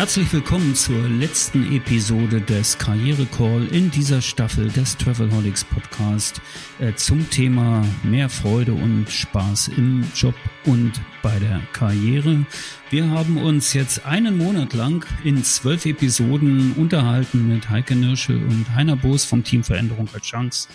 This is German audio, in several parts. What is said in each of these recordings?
Herzlich willkommen zur letzten Episode des Karriere Call in dieser Staffel des Travelholics Podcast äh, zum Thema mehr Freude und Spaß im Job und bei der Karriere. Wir haben uns jetzt einen Monat lang in zwölf Episoden unterhalten mit Heike Nirschel und Heiner Boos vom Team Veränderung als Chance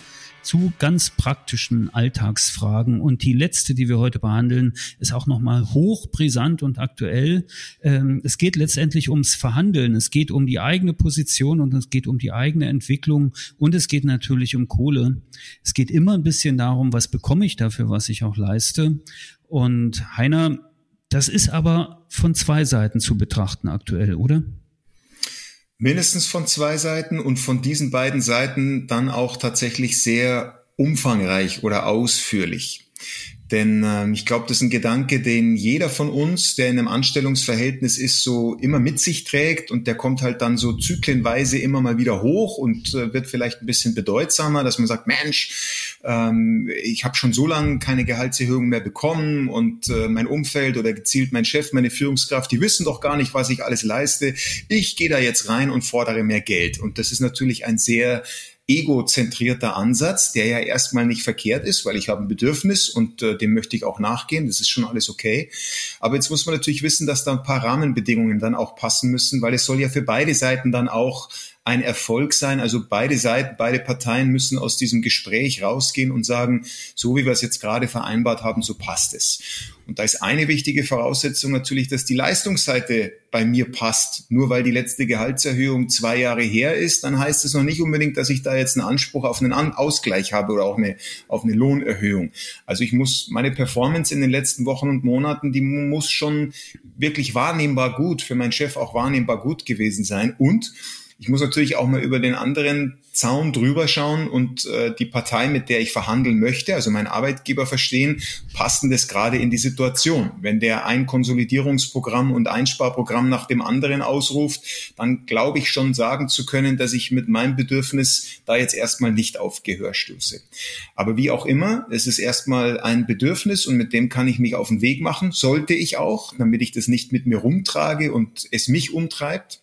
zu ganz praktischen Alltagsfragen. Und die letzte, die wir heute behandeln, ist auch nochmal hochbrisant und aktuell. Ähm, es geht letztendlich ums Verhandeln. Es geht um die eigene Position und es geht um die eigene Entwicklung und es geht natürlich um Kohle. Es geht immer ein bisschen darum, was bekomme ich dafür, was ich auch leiste. Und Heiner, das ist aber von zwei Seiten zu betrachten aktuell, oder? Mindestens von zwei Seiten und von diesen beiden Seiten dann auch tatsächlich sehr umfangreich oder ausführlich. Denn äh, ich glaube, das ist ein Gedanke, den jeder von uns, der in einem Anstellungsverhältnis ist, so immer mit sich trägt und der kommt halt dann so zyklenweise immer mal wieder hoch und äh, wird vielleicht ein bisschen bedeutsamer, dass man sagt, Mensch, ähm, ich habe schon so lange keine Gehaltserhöhung mehr bekommen und äh, mein Umfeld oder gezielt mein Chef, meine Führungskraft, die wissen doch gar nicht, was ich alles leiste. Ich gehe da jetzt rein und fordere mehr Geld. Und das ist natürlich ein sehr egozentrierter Ansatz, der ja erstmal nicht verkehrt ist, weil ich habe ein Bedürfnis und äh, dem möchte ich auch nachgehen. Das ist schon alles okay. Aber jetzt muss man natürlich wissen, dass da ein paar Rahmenbedingungen dann auch passen müssen, weil es soll ja für beide Seiten dann auch ein Erfolg sein. Also beide Seiten, beide Parteien müssen aus diesem Gespräch rausgehen und sagen, so wie wir es jetzt gerade vereinbart haben, so passt es. Und da ist eine wichtige Voraussetzung natürlich, dass die Leistungsseite bei mir passt. Nur weil die letzte Gehaltserhöhung zwei Jahre her ist, dann heißt es noch nicht unbedingt, dass ich da jetzt einen Anspruch auf einen Ausgleich habe oder auch eine, auf eine Lohnerhöhung. Also ich muss meine Performance in den letzten Wochen und Monaten, die muss schon wirklich wahrnehmbar gut, für meinen Chef auch wahrnehmbar gut gewesen sein. Und ich muss natürlich auch mal über den anderen Zaun drüber schauen und äh, die Partei, mit der ich verhandeln möchte, also mein Arbeitgeber verstehen, passt denn das gerade in die Situation? Wenn der ein Konsolidierungsprogramm und Einsparprogramm nach dem anderen ausruft, dann glaube ich schon sagen zu können, dass ich mit meinem Bedürfnis da jetzt erstmal nicht auf Gehör stöße. Aber wie auch immer, es ist erstmal ein Bedürfnis und mit dem kann ich mich auf den Weg machen, sollte ich auch, damit ich das nicht mit mir rumtrage und es mich umtreibt.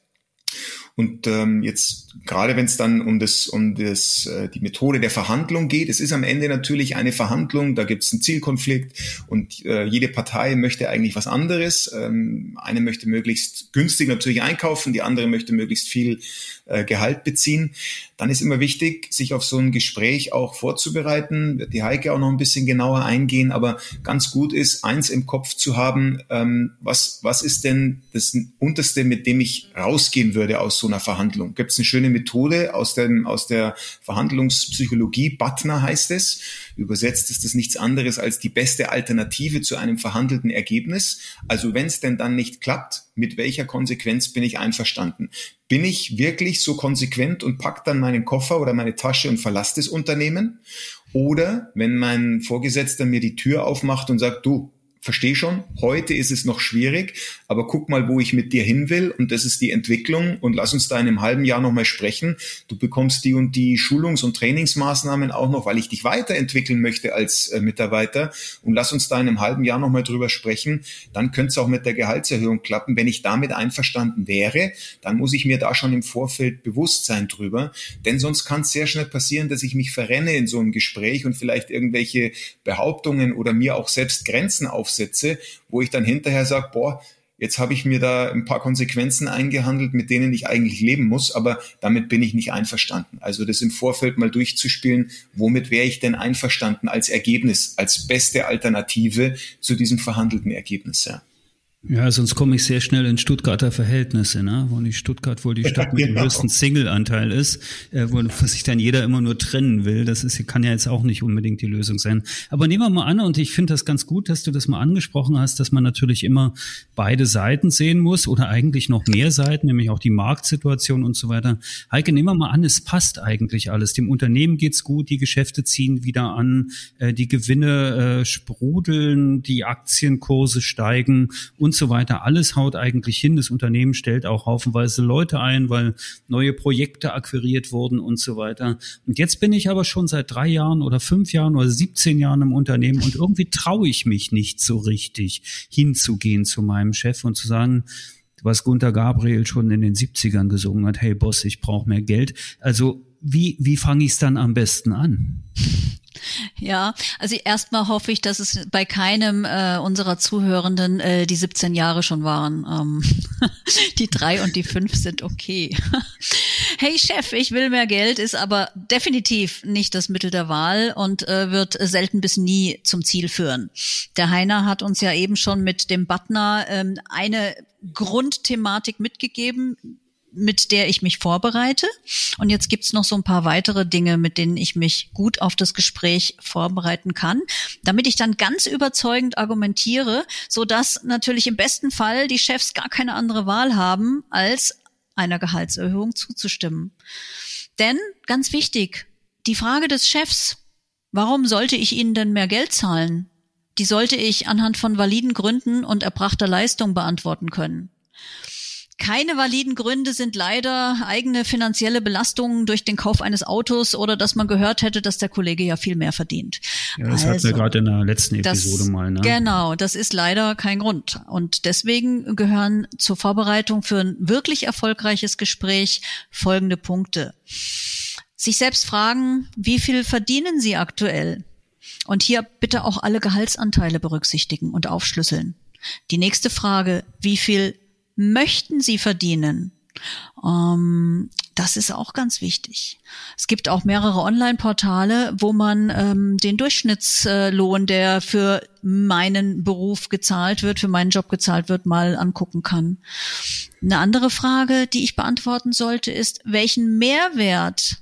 Und ähm, jetzt gerade wenn es dann um das um das äh, die Methode der Verhandlung geht, es ist am Ende natürlich eine Verhandlung, da gibt es einen Zielkonflikt und äh, jede Partei möchte eigentlich was anderes. Ähm, eine möchte möglichst günstig natürlich einkaufen, die andere möchte möglichst viel äh, Gehalt beziehen. Dann ist immer wichtig, sich auf so ein Gespräch auch vorzubereiten. Wird die Heike auch noch ein bisschen genauer eingehen, aber ganz gut ist, eins im Kopf zu haben, ähm, was was ist denn das Unterste, mit dem ich rausgehen würde aus so einer Verhandlung. Gibt es eine schöne Methode aus, dem, aus der Verhandlungspsychologie, Butner heißt es. Übersetzt ist das nichts anderes als die beste Alternative zu einem verhandelten Ergebnis. Also wenn es denn dann nicht klappt, mit welcher Konsequenz bin ich einverstanden? Bin ich wirklich so konsequent und pack dann meinen Koffer oder meine Tasche und verlasse das Unternehmen? Oder wenn mein Vorgesetzter mir die Tür aufmacht und sagt, du, verstehe schon, heute ist es noch schwierig, aber guck mal, wo ich mit dir hin will und das ist die Entwicklung und lass uns da in einem halben Jahr nochmal sprechen. Du bekommst die und die Schulungs- und Trainingsmaßnahmen auch noch, weil ich dich weiterentwickeln möchte als äh, Mitarbeiter und lass uns da in einem halben Jahr nochmal drüber sprechen. Dann könnte es auch mit der Gehaltserhöhung klappen. Wenn ich damit einverstanden wäre, dann muss ich mir da schon im Vorfeld bewusst sein drüber, denn sonst kann es sehr schnell passieren, dass ich mich verrenne in so einem Gespräch und vielleicht irgendwelche Behauptungen oder mir auch selbst Grenzen auf aufsetze, wo ich dann hinterher sage, boah, jetzt habe ich mir da ein paar Konsequenzen eingehandelt, mit denen ich eigentlich leben muss, aber damit bin ich nicht einverstanden. Also das im Vorfeld mal durchzuspielen, womit wäre ich denn einverstanden als Ergebnis, als beste Alternative zu diesem verhandelten Ergebnis. Ja. Ja, sonst komme ich sehr schnell in Stuttgarter Verhältnisse, ne? wo die Stuttgart wohl die Stadt mit dem genau. höchsten Single-Anteil ist, äh, wo sich dann jeder immer nur trennen will. Das ist, kann ja jetzt auch nicht unbedingt die Lösung sein. Aber nehmen wir mal an, und ich finde das ganz gut, dass du das mal angesprochen hast, dass man natürlich immer beide Seiten sehen muss oder eigentlich noch mehr Seiten, nämlich auch die Marktsituation und so weiter. Heike, nehmen wir mal an, es passt eigentlich alles. Dem Unternehmen geht's gut, die Geschäfte ziehen wieder an, äh, die Gewinne äh, sprudeln, die Aktienkurse steigen und und so weiter. Alles haut eigentlich hin. Das Unternehmen stellt auch haufenweise Leute ein, weil neue Projekte akquiriert wurden und so weiter. Und jetzt bin ich aber schon seit drei Jahren oder fünf Jahren oder 17 Jahren im Unternehmen und irgendwie traue ich mich nicht so richtig hinzugehen zu meinem Chef und zu sagen, was Gunter Gabriel schon in den 70ern gesungen hat, hey Boss, ich brauche mehr Geld. Also wie, wie fange ich es dann am besten an? Ja, also erstmal hoffe ich, dass es bei keinem äh, unserer Zuhörenden äh, die 17 Jahre schon waren. Ähm, die drei und die fünf sind okay. hey Chef, ich will mehr Geld, ist aber definitiv nicht das Mittel der Wahl und äh, wird selten bis nie zum Ziel führen. Der Heiner hat uns ja eben schon mit dem Butner ähm, eine Grundthematik mitgegeben, mit der ich mich vorbereite. Und jetzt gibt's noch so ein paar weitere Dinge, mit denen ich mich gut auf das Gespräch vorbereiten kann, damit ich dann ganz überzeugend argumentiere, so dass natürlich im besten Fall die Chefs gar keine andere Wahl haben, als einer Gehaltserhöhung zuzustimmen. Denn, ganz wichtig, die Frage des Chefs, warum sollte ich Ihnen denn mehr Geld zahlen? Die sollte ich anhand von validen Gründen und erbrachter Leistung beantworten können. Keine validen Gründe sind leider eigene finanzielle Belastungen durch den Kauf eines Autos oder dass man gehört hätte, dass der Kollege ja viel mehr verdient. Ja, das also, hatten wir also, gerade in der letzten Episode das, mal. Ne? Genau, das ist leider kein Grund. Und deswegen gehören zur Vorbereitung für ein wirklich erfolgreiches Gespräch folgende Punkte. Sich selbst fragen, wie viel verdienen Sie aktuell? Und hier bitte auch alle Gehaltsanteile berücksichtigen und aufschlüsseln. Die nächste Frage, wie viel möchten sie verdienen? Ähm, das ist auch ganz wichtig. Es gibt auch mehrere Online-Portale, wo man ähm, den Durchschnittslohn, der für meinen Beruf gezahlt wird, für meinen Job gezahlt wird, mal angucken kann. Eine andere Frage, die ich beantworten sollte, ist, welchen Mehrwert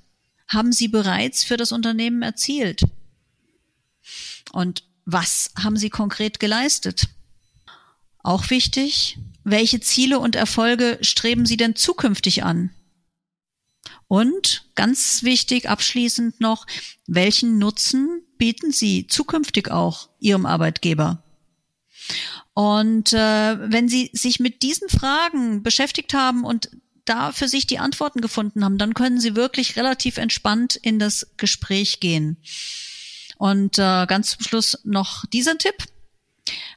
haben Sie bereits für das Unternehmen erzielt? Und was haben Sie konkret geleistet? Auch wichtig, welche Ziele und Erfolge streben Sie denn zukünftig an? Und ganz wichtig abschließend noch, welchen Nutzen bieten Sie zukünftig auch Ihrem Arbeitgeber? Und äh, wenn Sie sich mit diesen Fragen beschäftigt haben und da für sich die Antworten gefunden haben, dann können Sie wirklich relativ entspannt in das Gespräch gehen. Und äh, ganz zum Schluss noch dieser Tipp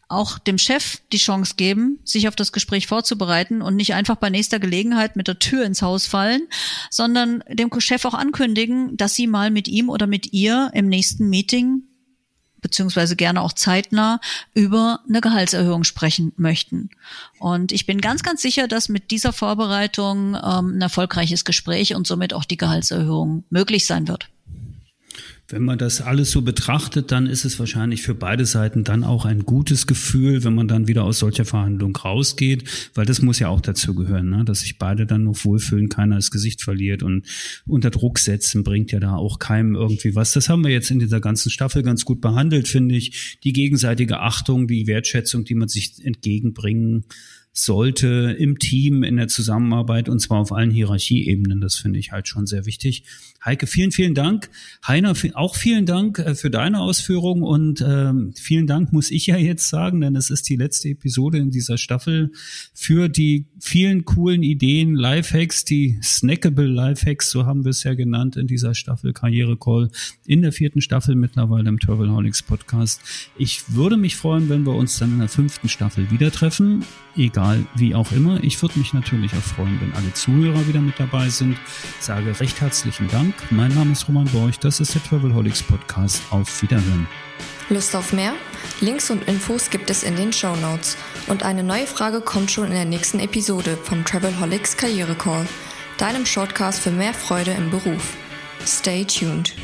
auch dem Chef die Chance geben, sich auf das Gespräch vorzubereiten und nicht einfach bei nächster Gelegenheit mit der Tür ins Haus fallen, sondern dem Chef auch ankündigen, dass sie mal mit ihm oder mit ihr im nächsten Meeting beziehungsweise gerne auch zeitnah über eine Gehaltserhöhung sprechen möchten. Und ich bin ganz, ganz sicher, dass mit dieser Vorbereitung ähm, ein erfolgreiches Gespräch und somit auch die Gehaltserhöhung möglich sein wird. Wenn man das alles so betrachtet, dann ist es wahrscheinlich für beide Seiten dann auch ein gutes Gefühl, wenn man dann wieder aus solcher Verhandlung rausgeht, weil das muss ja auch dazu gehören, ne? dass sich beide dann noch wohlfühlen, keiner das Gesicht verliert und unter Druck setzen bringt ja da auch keinem irgendwie was. Das haben wir jetzt in dieser ganzen Staffel ganz gut behandelt, finde ich. Die gegenseitige Achtung, die Wertschätzung, die man sich entgegenbringen sollte im Team, in der Zusammenarbeit und zwar auf allen Hierarchieebenen. Das finde ich halt schon sehr wichtig. Heike, vielen, vielen Dank. Heiner, auch vielen Dank äh, für deine Ausführung und ähm, vielen Dank muss ich ja jetzt sagen, denn es ist die letzte Episode in dieser Staffel für die vielen coolen Ideen, Lifehacks, die snackable Lifehacks, so haben wir es ja genannt in dieser Staffel Karriere Call in der vierten Staffel mittlerweile im Travelholics Podcast. Ich würde mich freuen, wenn wir uns dann in der fünften Staffel wieder treffen, egal wie auch immer. Ich würde mich natürlich auch freuen, wenn alle Zuhörer wieder mit dabei sind. Sage recht herzlichen Dank mein Name ist Roman Borch, das ist der Travelholics Podcast. Auf Wiederhören. Lust auf mehr? Links und Infos gibt es in den Show Notes. Und eine neue Frage kommt schon in der nächsten Episode vom Travelholics Karriere Call, deinem Shortcast für mehr Freude im Beruf. Stay tuned.